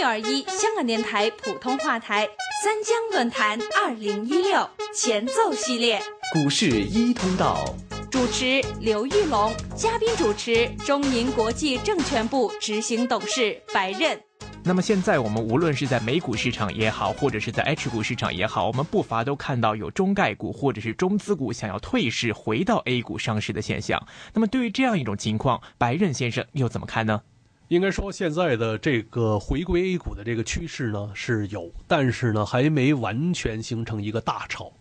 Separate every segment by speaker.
Speaker 1: 六二一香港电台普通话台三江论坛二零一六前奏系列，
Speaker 2: 股市一通道，
Speaker 1: 主持刘玉龙，嘉宾主持中银国际证券部执行董事白刃。
Speaker 3: 那么现在我们无论是在美股市场也好，或者是在 H 股市场也好，我们不乏都看到有中概股或者是中资股想要退市回到 A 股上市的现象。那么对于这样一种情况，白刃先生又怎么看呢？
Speaker 4: 应该说，现在的这个回归 A 股的这个趋势呢是有，但是呢还没完全形成一个大潮。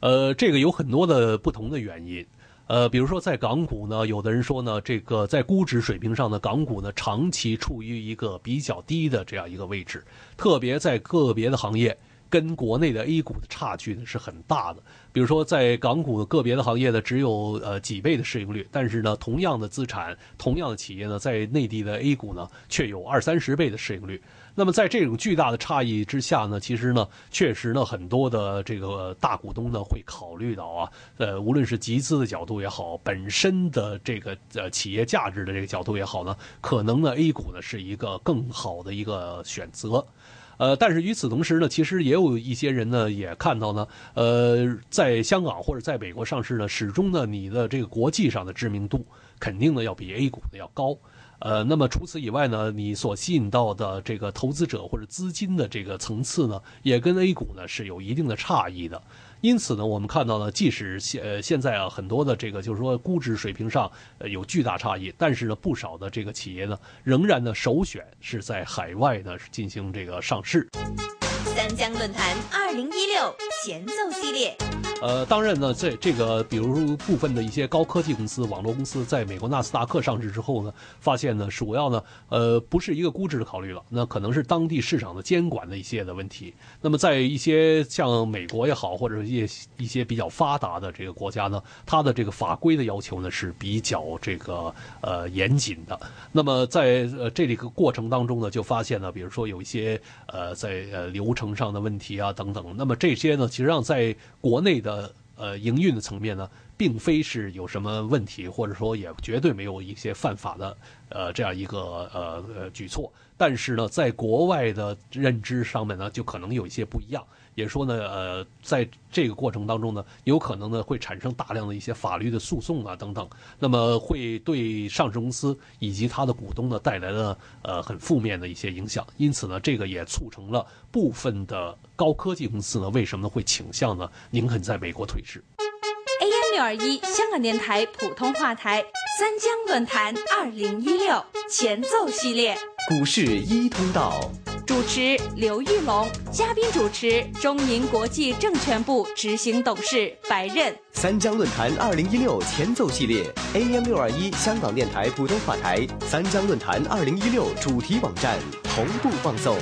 Speaker 4: 呃，这个有很多的不同的原因。呃，比如说在港股呢，有的人说呢，这个在估值水平上呢，港股呢长期处于一个比较低的这样一个位置，特别在个别的行业。跟国内的 A 股的差距呢是很大的，比如说在港股个别的行业呢只有呃几倍的市盈率，但是呢同样的资产、同样的企业呢在内地的 A 股呢却有二三十倍的市盈率。那么在这种巨大的差异之下呢，其实呢确实呢很多的这个大股东呢会考虑到啊，呃无论是集资的角度也好，本身的这个呃企业价值的这个角度也好呢，可能呢 A 股呢是一个更好的一个选择。呃，但是与此同时呢，其实也有一些人呢，也看到呢，呃，在香港或者在美国上市呢，始终呢，你的这个国际上的知名度肯定呢要比 A 股的要高。呃，那么除此以外呢，你所吸引到的这个投资者或者资金的这个层次呢，也跟 A 股呢是有一定的差异的。因此呢，我们看到呢，即使现呃现在啊很多的这个就是说估值水平上呃有巨大差异，但是呢不少的这个企业呢仍然呢首选是在海外呢进行这个上市。
Speaker 1: 三江论坛二零一六前奏系列。
Speaker 4: 呃，当然呢，这这个，比如说部分的一些高科技公司、网络公司，在美国纳斯达克上市之后呢，发现呢，主要呢，呃，不是一个估值的考虑了，那可能是当地市场的监管的一些的问题。那么，在一些像美国也好，或者一些一些比较发达的这个国家呢，它的这个法规的要求呢是比较这个呃严谨的。那么，在呃这里个过程当中呢，就发现呢，比如说有一些呃在呃流程上的问题啊等等。那么这些呢，实际上在国内。的呃营运的层面呢，并非是有什么问题，或者说也绝对没有一些犯法的呃这样一个呃呃举措。但是呢，在国外的认知上面呢，就可能有一些不一样。也说呢，呃，在这个过程当中呢，有可能呢会产生大量的一些法律的诉讼啊等等，那么会对上市公司以及它的股东呢带来了呃很负面的一些影响。因此呢，这个也促成了部分的高科技公司呢，为什么会倾向呢宁肯在美国退市
Speaker 1: 六二一香港电台普通话台三江论坛二零一六前奏系列，
Speaker 2: 股市一通道。
Speaker 1: 主持刘玉龙，嘉宾主持中银国际证券部执行董事白刃。
Speaker 2: 三江论坛二零一六前奏系列，AM 六二一香港电台普通话台三江论坛二零一六主题网站同步放送。